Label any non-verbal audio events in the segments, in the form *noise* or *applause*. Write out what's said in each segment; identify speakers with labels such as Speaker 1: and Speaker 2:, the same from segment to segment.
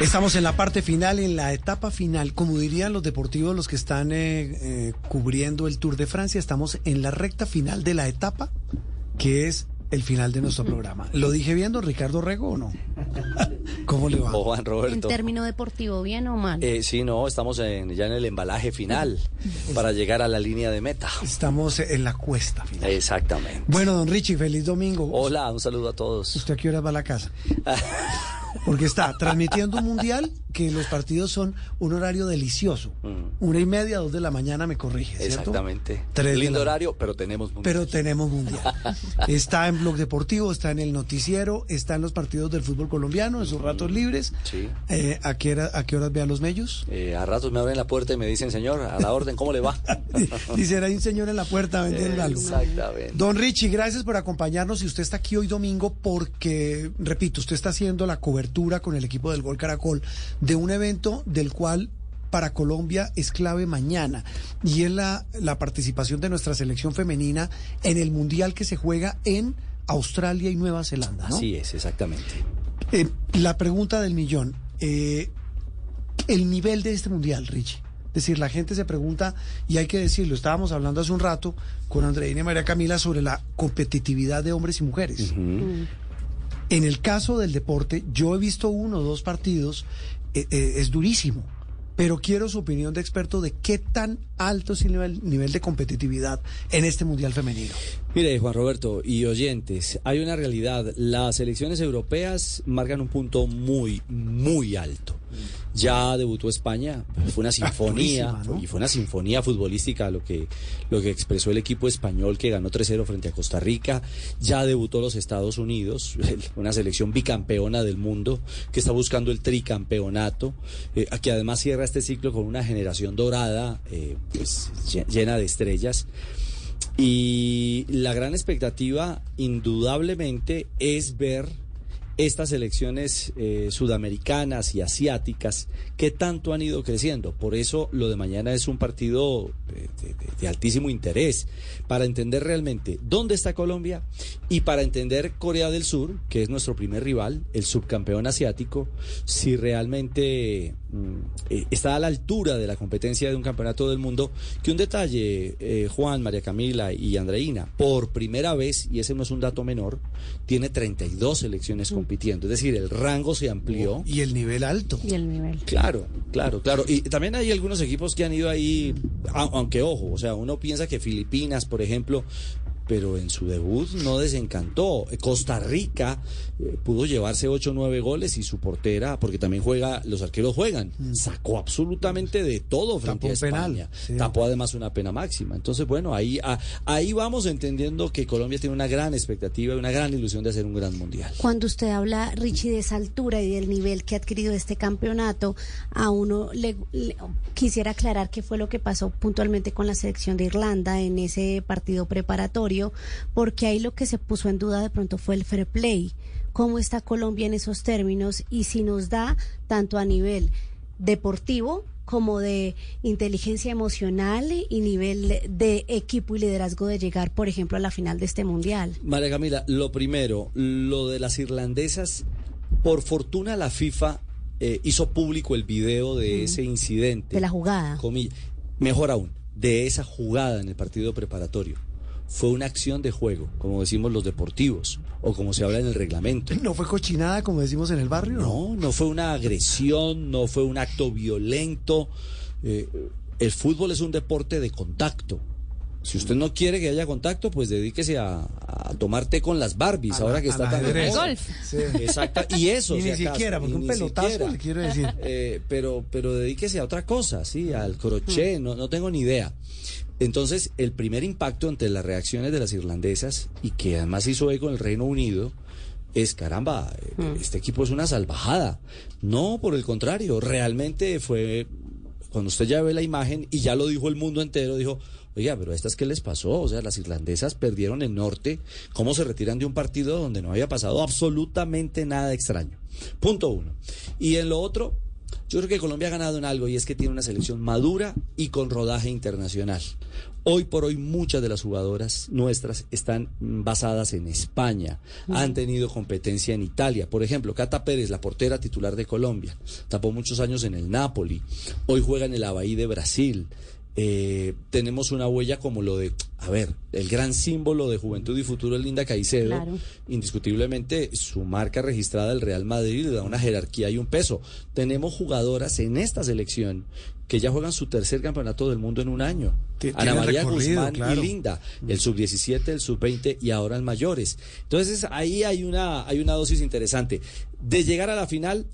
Speaker 1: Estamos en la parte final, en la etapa final, como dirían los deportivos, los que están eh, eh, cubriendo el Tour de Francia, estamos en la recta final de la etapa, que es el final de nuestro programa. ¿Lo dije bien, don Ricardo Rego, o no? *laughs* ¿Cómo le va?
Speaker 2: O Juan Roberto.
Speaker 3: En término deportivo, ¿bien o mal?
Speaker 2: Eh, sí, no, estamos en- ya en el embalaje final *laughs* para llegar a la línea de meta.
Speaker 1: Estamos en la cuesta final.
Speaker 2: Exactamente.
Speaker 1: Bueno, don Richie, feliz domingo.
Speaker 2: Hola, un saludo a todos.
Speaker 1: ¿Usted a qué hora va a la casa? *laughs* Porque está transmitiendo un mundial que los partidos son un horario delicioso. Una y media, dos de la mañana, me corrige, ¿cierto?
Speaker 2: Mm. Exactamente.
Speaker 1: Tres
Speaker 2: Lindo
Speaker 1: la-
Speaker 2: horario, pero tenemos mundial.
Speaker 1: Pero tenemos mundial. *laughs* Está en Blog Deportivo, está en el noticiero, está en los partidos del fútbol colombiano, en sus ratos libres.
Speaker 2: Sí.
Speaker 1: Eh, ¿a, qué hora- ¿A qué horas ve a los mellos?
Speaker 2: Eh, a ratos me abren la puerta y me dicen, señor, a la orden, ¿cómo le va? *laughs*
Speaker 1: Dice, hay un señor en la puerta vendiendo algo.
Speaker 2: Exactamente.
Speaker 1: Don Richie, gracias por acompañarnos y usted está aquí hoy domingo porque, repito, usted está haciendo la cobertura con el equipo del Gol Caracol de un evento del cual para Colombia es clave mañana y es la, la participación de nuestra selección femenina en el Mundial que se juega en Australia y Nueva Zelanda. ¿no?
Speaker 2: Así es, exactamente.
Speaker 1: Eh, la pregunta del millón, eh, el nivel de este mundial, Richie. Es decir, la gente se pregunta, y hay que decirlo, estábamos hablando hace un rato con Andreina y María Camila sobre la competitividad de hombres y mujeres. En el caso del deporte, yo he visto uno o dos partidos, es durísimo, pero quiero su opinión de experto de qué tan alto nivel, nivel de competitividad en este mundial femenino.
Speaker 2: Mire, Juan Roberto y oyentes, hay una realidad. Las elecciones europeas marcan un punto muy, muy alto. Ya debutó España, fue una *laughs* sinfonía, y fue una sinfonía futbolística lo que, lo que expresó el equipo español que ganó 3-0 frente a Costa Rica. Ya debutó los Estados Unidos, *laughs* una selección bicampeona del mundo que está buscando el tricampeonato, eh, que además cierra este ciclo con una generación dorada, eh, pues, lle- llena de estrellas. Y la gran expectativa, indudablemente, es ver estas elecciones eh, sudamericanas y asiáticas que tanto han ido creciendo. Por eso lo de mañana es un partido de, altísimo interés para entender realmente dónde está Colombia y para entender Corea del Sur, que es nuestro primer rival, el subcampeón asiático, si realmente mm, eh, está a la altura de la competencia de un campeonato del mundo. Que un detalle, eh, Juan, María Camila y Andreina, por primera vez, y ese no es un dato menor, tiene 32 selecciones compitiendo. Es decir, el rango se amplió.
Speaker 1: Y el nivel alto.
Speaker 3: Y el nivel.
Speaker 2: Claro, claro, claro. Y también hay algunos equipos que han ido ahí, aunque ojo, o sea, uno piensa que Filipinas, por ejemplo, pero en su debut no desencantó. Costa Rica eh, pudo llevarse 8 o 9 goles y su portera, porque también juega, los arqueros juegan, sacó absolutamente de todo frente
Speaker 1: Mm. Tapó
Speaker 2: a
Speaker 1: penal,
Speaker 2: España.
Speaker 1: sí.
Speaker 2: Tapó además una pena máxima. Entonces, bueno, ahí, a- ahí vamos entendiendo que Colombia tiene una gran expectativa y una gran ilusión de hacer un gran mundial.
Speaker 3: Cuando usted habla, Richie, de esa altura y del nivel que ha adquirido este campeonato, a uno le, le- quisiera aclarar qué fue lo que pasó puntualmente con la selección de Irlanda en ese partido preparatorio, porque ahí lo que se puso en duda de pronto fue el fair play. ¿Cómo está Colombia en esos términos? Y si nos da tanto a nivel deportivo como de inteligencia emocional y nivel de equipo y liderazgo de llegar, por ejemplo, a la final de este mundial.
Speaker 2: María Camila, lo primero, lo de las irlandesas, por fortuna la FIFA eh, hizo público el video de ese incidente.
Speaker 3: De la jugada.
Speaker 2: Comilla. Mejor aún, de esa jugada en el partido preparatorio. Fue una acción de juego, como decimos los deportivos, o como se habla en el reglamento.
Speaker 1: ¿No fue cochinada, como decimos en el barrio?
Speaker 2: No, no fue una agresión, no fue un acto violento. Eh, el fútbol es un deporte de contacto. Si usted no quiere que haya contacto, pues dedíquese a, a tomar té con las Barbies,
Speaker 1: A
Speaker 2: ahora
Speaker 1: la-
Speaker 2: que está tan de
Speaker 3: golf.
Speaker 1: Sí.
Speaker 2: Exacto, y *laughs* eso.
Speaker 1: Y
Speaker 2: si
Speaker 1: ni
Speaker 2: acaso,
Speaker 1: siquiera, porque un pelotazo,
Speaker 2: siquiera.
Speaker 1: le quiero decir.
Speaker 2: Eh, pero, pero dedíquese a otra cosa, sí, al crochet, no, no tengo ni idea. Entonces, el primer impacto ante las reacciones de las irlandesas, y que además hizo eco en el Reino Unido, es caramba, eh, este equipo es una salvajada. No, por el contrario, realmente fue cuando usted ya ve la imagen y ya lo dijo el mundo entero, dijo, oiga, pero a estas qué les pasó? O sea, las irlandesas perdieron el norte, ¿cómo se retiran de un partido donde no había pasado absolutamente nada extraño? Punto uno. Y en lo otro, yo creo que Colombia ha ganado en algo y es que tiene una selección madura y con rodaje internacional. Hoy por hoy muchas de las jugadoras nuestras están basadas en España. Han tenido competencia en Italia. Por ejemplo, Cata Pérez, la portera titular de Colombia, tapó muchos años en el Napoli. Hoy juega en el Abahí de Brasil. Eh, tenemos una huella como lo de, a ver, el gran símbolo de juventud y futuro es Linda Caicedo.
Speaker 3: Claro.
Speaker 2: Indiscutiblemente, su marca registrada del Real Madrid le da una jerarquía y un peso. Tenemos jugadoras en esta selección que ya juegan su tercer campeonato del mundo en un año. Ana María Guzmán
Speaker 1: claro.
Speaker 2: y Linda, el sub-17, el sub-20 y ahora el mayores. Entonces ahí hay una, hay una dosis interesante. De llegar a la final,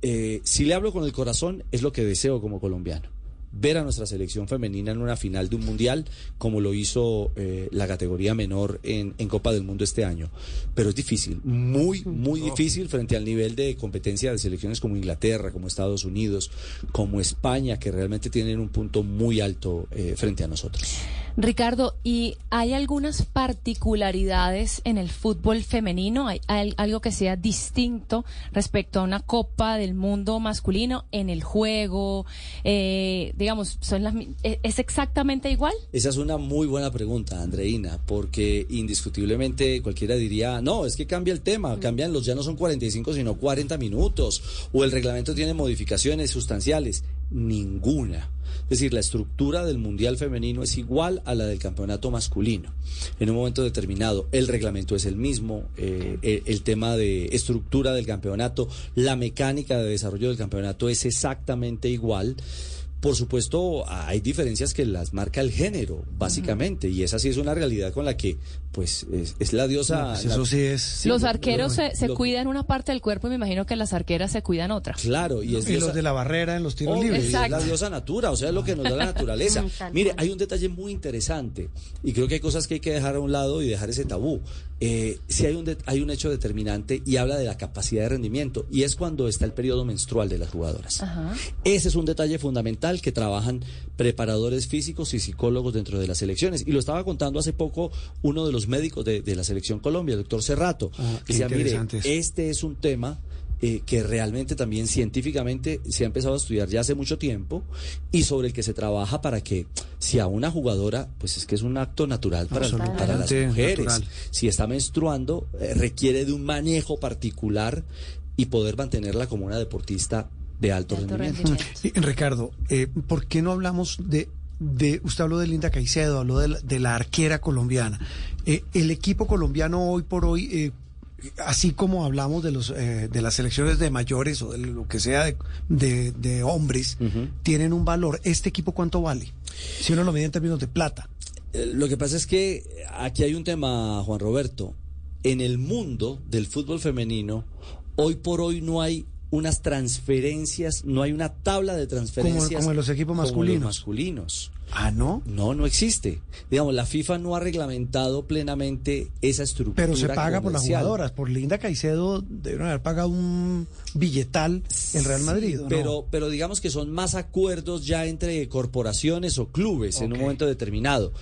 Speaker 2: eh, si le hablo con el corazón, es lo que deseo como colombiano. Ver a nuestra selección femenina en una final de un mundial, como lo hizo eh, la categoría menor en, en Copa del Mundo este año. Pero es difícil, muy, muy difícil frente al nivel de competencia de selecciones como Inglaterra, como Estados Unidos, como España, que realmente tienen un punto muy alto eh, frente a nosotros.
Speaker 4: Ricardo, ¿y hay algunas particularidades en el fútbol femenino? ¿Hay, hay algo que sea distinto respecto a una Copa del Mundo masculino en el juego? Eh, digamos, son las, mi- ¿es exactamente igual?
Speaker 2: Esa es una muy buena pregunta, Andreina, porque indiscutiblemente cualquiera diría, no, es que cambia el tema, cambian los, ya no son 45, sino 40 minutos, o el reglamento tiene modificaciones sustanciales. Ninguna. Es decir, la estructura del Mundial Femenino es igual a la del campeonato masculino. En un momento determinado, el reglamento es el mismo, eh, el, el tema de estructura del campeonato, la mecánica de desarrollo del campeonato es exactamente igual. Por supuesto, hay diferencias que las marca el género, básicamente, y esa sí es una realidad con la que, pues, es, es la diosa.
Speaker 1: No, pues
Speaker 2: la-
Speaker 1: eso sí es.
Speaker 4: los arqueros se, se
Speaker 2: lo-
Speaker 4: cuidan una parte del cuerpo y me imagino que las arqueras se cuidan otra.
Speaker 2: Claro, y es
Speaker 1: Y los
Speaker 2: diosa-
Speaker 1: de la barrera en los tiros libres.
Speaker 2: y es la diosa natura, o sea, es lo que nos da la *laughs* naturaleza. Mire, hay un detalle muy interesante y creo que hay cosas que hay que dejar a un lado y dejar ese tabú. Eh, sí hay un, de- hay un hecho determinante y habla de la capacidad de rendimiento y es cuando está el periodo menstrual de las jugadoras.
Speaker 4: Ajá.
Speaker 2: Ese es un detalle fundamental que trabajan preparadores físicos y psicólogos dentro de las elecciones. Y lo estaba contando hace poco uno de los médicos de, de la selección Colombia, el doctor Cerrato.
Speaker 1: Ah,
Speaker 2: Decía, mire, este es un tema eh, que realmente también científicamente se ha empezado a estudiar ya hace mucho tiempo y sobre el que se trabaja para que si a una jugadora, pues es que es un acto natural para, para las mujeres,
Speaker 1: natural.
Speaker 2: si está menstruando, eh, requiere de un manejo particular y poder mantenerla como una deportista de alto,
Speaker 4: De alto
Speaker 2: rendimiento. *laughs*
Speaker 1: Ricardo, eh, ¿por qué no hablamos de, de, usted habló de Linda Caicedo, habló de la, de la arquera colombiana. Eh, el equipo colombiano hoy por hoy, eh, así como hablamos de los eh, de las selecciones de mayores o de lo que sea de, de- de hombres, tienen un valor. ¿Este equipo cuánto vale? Si uno lo mide en términos de plata.
Speaker 2: Eh, Lo que pasa es que aquí hay un tema, Juan Roberto. En el mundo del fútbol femenino, hoy por hoy no hay unas transferencias, no hay una tabla de transferencias
Speaker 1: como en los equipos
Speaker 2: como
Speaker 1: masculinos.
Speaker 2: masculinos.
Speaker 1: Ah, ¿no?
Speaker 2: No, no existe. Digamos, la FIFA no ha reglamentado plenamente esa estructura.
Speaker 1: Pero se paga por las jugadoras. Por Linda Caicedo debieron haber pagado un billetal el Real Madrid.
Speaker 2: Pero, pero digamos que son más acuerdos ya entre corporaciones o clubes en un momento determinado.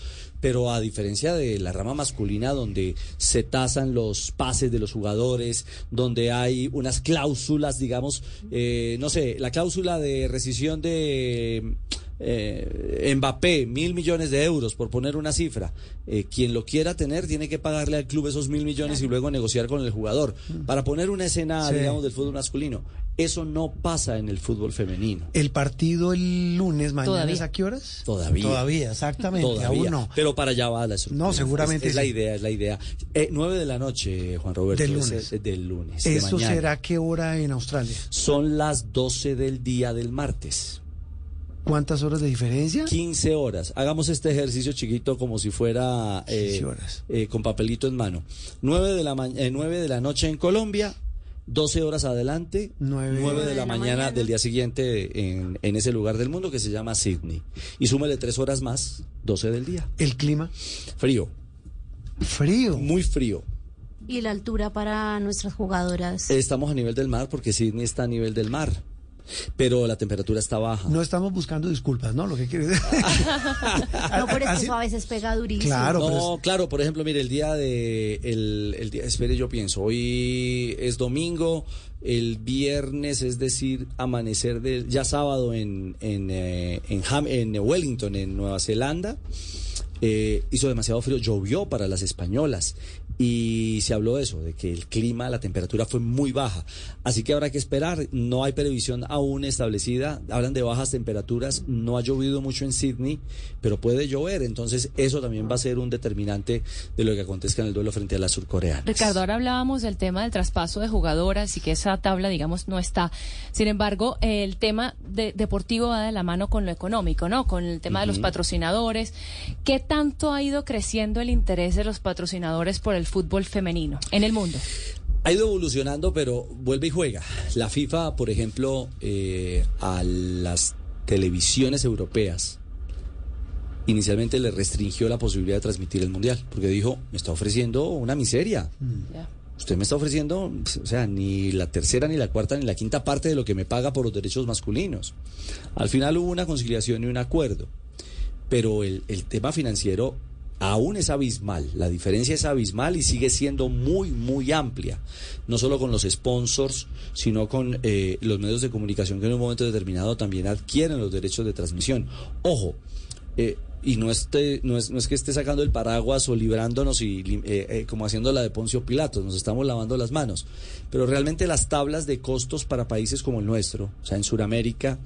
Speaker 2: Pero a diferencia de la rama masculina, donde se tasan los pases de los jugadores, donde hay unas cláusulas, digamos, eh, no sé, la cláusula de rescisión de eh, Mbappé, mil millones de euros, por poner una cifra. Eh, quien lo quiera tener tiene que pagarle al club esos mil millones y luego negociar con el jugador. Para poner una escena,
Speaker 1: Sí.
Speaker 2: digamos, del fútbol masculino. Eso no pasa en el fútbol femenino.
Speaker 1: El partido el lunes, mañana,
Speaker 4: Todavía.
Speaker 1: ¿es a qué horas?
Speaker 2: Todavía.
Speaker 1: Todavía, exactamente.
Speaker 2: Todavía.
Speaker 1: Aún no.
Speaker 2: Pero para allá va la estructura.
Speaker 1: No, seguramente
Speaker 2: Es, es la idea, es la idea. Eh, 9 de la noche, Juan Roberto.
Speaker 1: Del
Speaker 2: es
Speaker 1: lunes.
Speaker 2: el- del lunes. de
Speaker 1: ¿Esto
Speaker 2: mañana.
Speaker 1: será qué hora en Australia?
Speaker 2: Son las 12 del día del martes.
Speaker 1: ¿Cuántas horas de diferencia?
Speaker 2: 15 horas. Hagamos este ejercicio chiquito como si fuera eh,
Speaker 1: 15 horas.
Speaker 2: eh, con papelito en mano. 9 de, la ma- eh, 9 de la noche en Colombia, 12 horas adelante,
Speaker 1: Nueve.
Speaker 2: 9 de la,
Speaker 3: de la
Speaker 2: mañana,
Speaker 3: mañana.
Speaker 2: del día siguiente en, en ese lugar del mundo que se llama Sydney. Y súmele 3 horas más, 12 del día.
Speaker 1: El clima
Speaker 2: Frío,
Speaker 1: frío.
Speaker 2: muy frío.
Speaker 3: Y la altura para nuestras jugadoras.
Speaker 2: Estamos a nivel del mar porque Sydney está a nivel del mar. Pero la temperatura está baja.
Speaker 1: No estamos buscando disculpas, ¿no? Lo que quiere decir. *laughs*
Speaker 3: no, pero es que eso a veces pega durísimo.
Speaker 1: Claro,
Speaker 2: No, claro, por ejemplo, mire, el día de. El, el día, espere, yo pienso, hoy es domingo, el viernes, es decir, amanecer del. ya sábado en, en, eh, en, Ham- en Wellington, en Nueva Zelanda. Eh, hizo demasiado frío, llovió para las españolas y se habló de eso, de que el clima, la temperatura fue muy baja. Así que habrá que esperar, no hay previsión aún establecida, hablan de bajas temperaturas, no ha llovido mucho en Sydney, pero puede llover, entonces eso también va a ser un determinante de lo que acontezca en el duelo frente a las surcoreanas.
Speaker 4: Ricardo, ahora hablábamos del tema del traspaso de jugadoras y que esa tabla, digamos, no está. Sin embargo, el tema de, deportivo va de la mano con lo económico, ¿no? Con el tema de los patrocinadores. ¿Qué tanto ha ido creciendo el interés de los patrocinadores por el fútbol femenino en el mundo?
Speaker 2: Ha ido evolucionando, pero vuelve y juega. La FIFA, por ejemplo, eh, a las televisiones europeas, inicialmente le restringió la posibilidad de transmitir el Mundial, porque dijo, me está ofreciendo una miseria. Usted me está ofreciendo, o sea, ni la tercera, ni la cuarta, ni la quinta parte de lo que me paga por los derechos masculinos. Al final hubo una conciliación y un acuerdo, pero el, el tema financiero aún es abismal, la diferencia es abismal y sigue siendo muy, muy amplia, no solo con los sponsors, sino con eh, los medios de comunicación que en un momento determinado también adquieren los derechos de transmisión. Ojo, eh, y no, esté, no, es, no es que esté sacando el paraguas o librándonos y eh, eh, como haciendo la de Poncio Pilatos, nos estamos lavando las manos, pero realmente las tablas de costos para países como el nuestro, o sea, en Sudamérica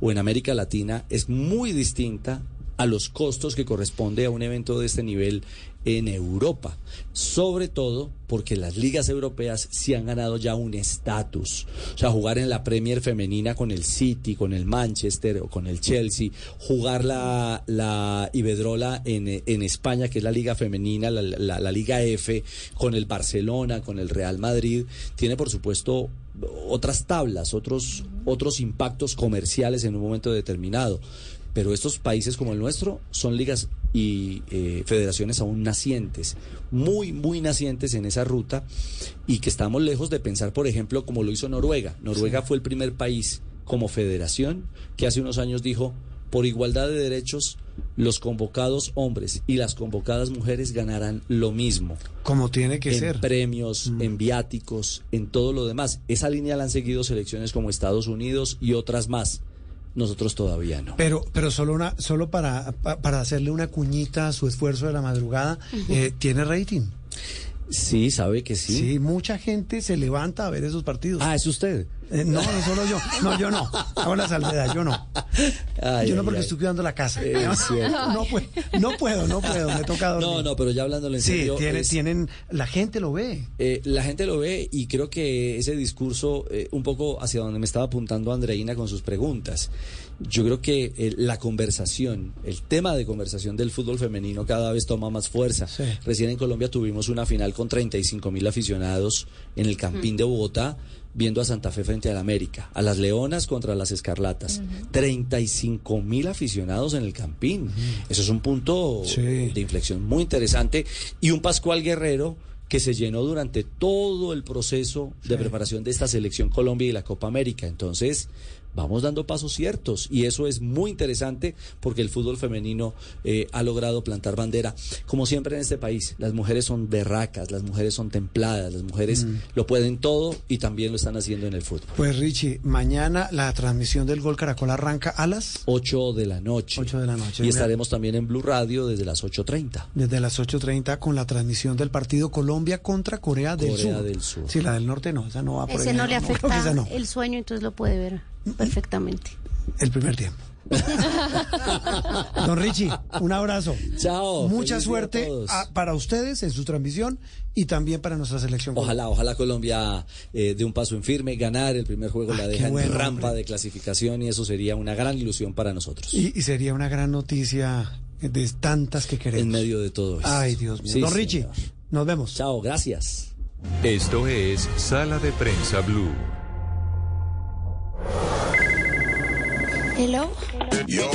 Speaker 2: o en América Latina, es muy distinta a los costos que corresponde a un evento de este nivel en Europa, sobre todo porque las ligas europeas sí han ganado ya un estatus. O sea, jugar en la Premier femenina con el City, con el Manchester o con el Chelsea, jugar la, la Ibedrola en, en España, que es la liga femenina, la, la, la Liga F, con el Barcelona, con el Real Madrid, tiene por supuesto otras tablas, otros, otros impactos comerciales en un momento determinado pero estos países como el nuestro son ligas y eh, federaciones aún nacientes, muy, muy nacientes en esa ruta y que estamos lejos de pensar, por ejemplo, como lo hizo Noruega. Noruega sí. fue el primer país como federación que hace unos años dijo, por igualdad de derechos, los convocados hombres y las convocadas mujeres ganarán lo mismo.
Speaker 1: Como tiene que
Speaker 2: en
Speaker 1: ser.
Speaker 2: premios, mm. en viáticos, en todo lo demás. Esa línea la han seguido selecciones como Estados Unidos y otras más nosotros todavía no.
Speaker 1: Pero, pero solo una, solo para, para hacerle una cuñita a su esfuerzo de la madrugada, uh -huh. eh, ¿tiene rating?
Speaker 2: Sí, sabe que sí.
Speaker 1: Sí, mucha gente se levanta a ver esos partidos.
Speaker 2: Ah, ¿es usted?
Speaker 1: Eh, no, no solo yo. No, yo no. Hago la salvedad, yo no. Ay, yo no porque ay, estoy cuidando la casa. No, no, puedo, no puedo, no puedo, me toca dormir.
Speaker 2: No, no, pero ya hablándole en
Speaker 1: sí,
Speaker 2: serio.
Speaker 1: Tiene,
Speaker 2: es,
Speaker 1: tienen, la gente lo ve.
Speaker 2: Eh, la gente lo ve y creo que ese discurso, eh, un poco hacia donde me estaba apuntando Andreina con sus preguntas, yo creo que eh, la conversación, el tema de conversación del fútbol femenino cada vez toma más fuerza. Sí. Recién en Colombia tuvimos una final con 35 mil aficionados en el Campín de Bogotá viendo a Santa Fe frente al América, a las Leonas contra las Escarlatas. Uh -huh. 35 mil aficionados en el Campín. Uh -huh. Eso es un punto sí. de inflexión muy interesante. Y un Pascual Guerrero que se llenó durante todo el proceso sí. de preparación de esta selección Colombia y la Copa América. Entonces, vamos dando pasos ciertos y eso es muy interesante porque el fútbol femenino eh, ha logrado plantar bandera. Como siempre en este país, las mujeres son berracas, las mujeres son templadas, las mujeres mm. lo pueden todo y también lo están haciendo en el fútbol.
Speaker 1: Pues Richie, mañana la transmisión del Gol Caracol arranca a las
Speaker 2: 8 de la noche.
Speaker 1: 8 de la noche.
Speaker 2: Y estaremos también en Blue Radio desde las 8.30.
Speaker 1: Desde las 8.30 con la transmisión del partido Colombia contra Corea del
Speaker 2: Corea
Speaker 1: Sur.
Speaker 2: del Sur.
Speaker 1: Sí, la del norte no, esa no va por
Speaker 3: Ese
Speaker 1: ahí,
Speaker 3: no, le afecta
Speaker 1: no, no.
Speaker 3: el sueño, entonces lo puede ver perfectamente.
Speaker 1: El primer tiempo. Don Richie, un abrazo.
Speaker 2: Chao.
Speaker 1: Mucha suerte a, para ustedes en su transmisión y también para nuestra selección.
Speaker 2: Ojalá, ojalá Colombia eh, de un paso en firme, ganar el primer juego, ah, la deja bueno, en rampa hombre. de clasificación y eso sería una gran ilusión para nosotros.
Speaker 1: Y, y, sería una gran noticia de tantas que queremos.
Speaker 2: En medio de todo esto.
Speaker 1: Ay, Dios mío. Sí, Don Richie, señor. nos vemos.
Speaker 2: Chao, gracias.
Speaker 5: Esto es Sala de Prensa Blue.
Speaker 3: Hello.
Speaker 6: Yo.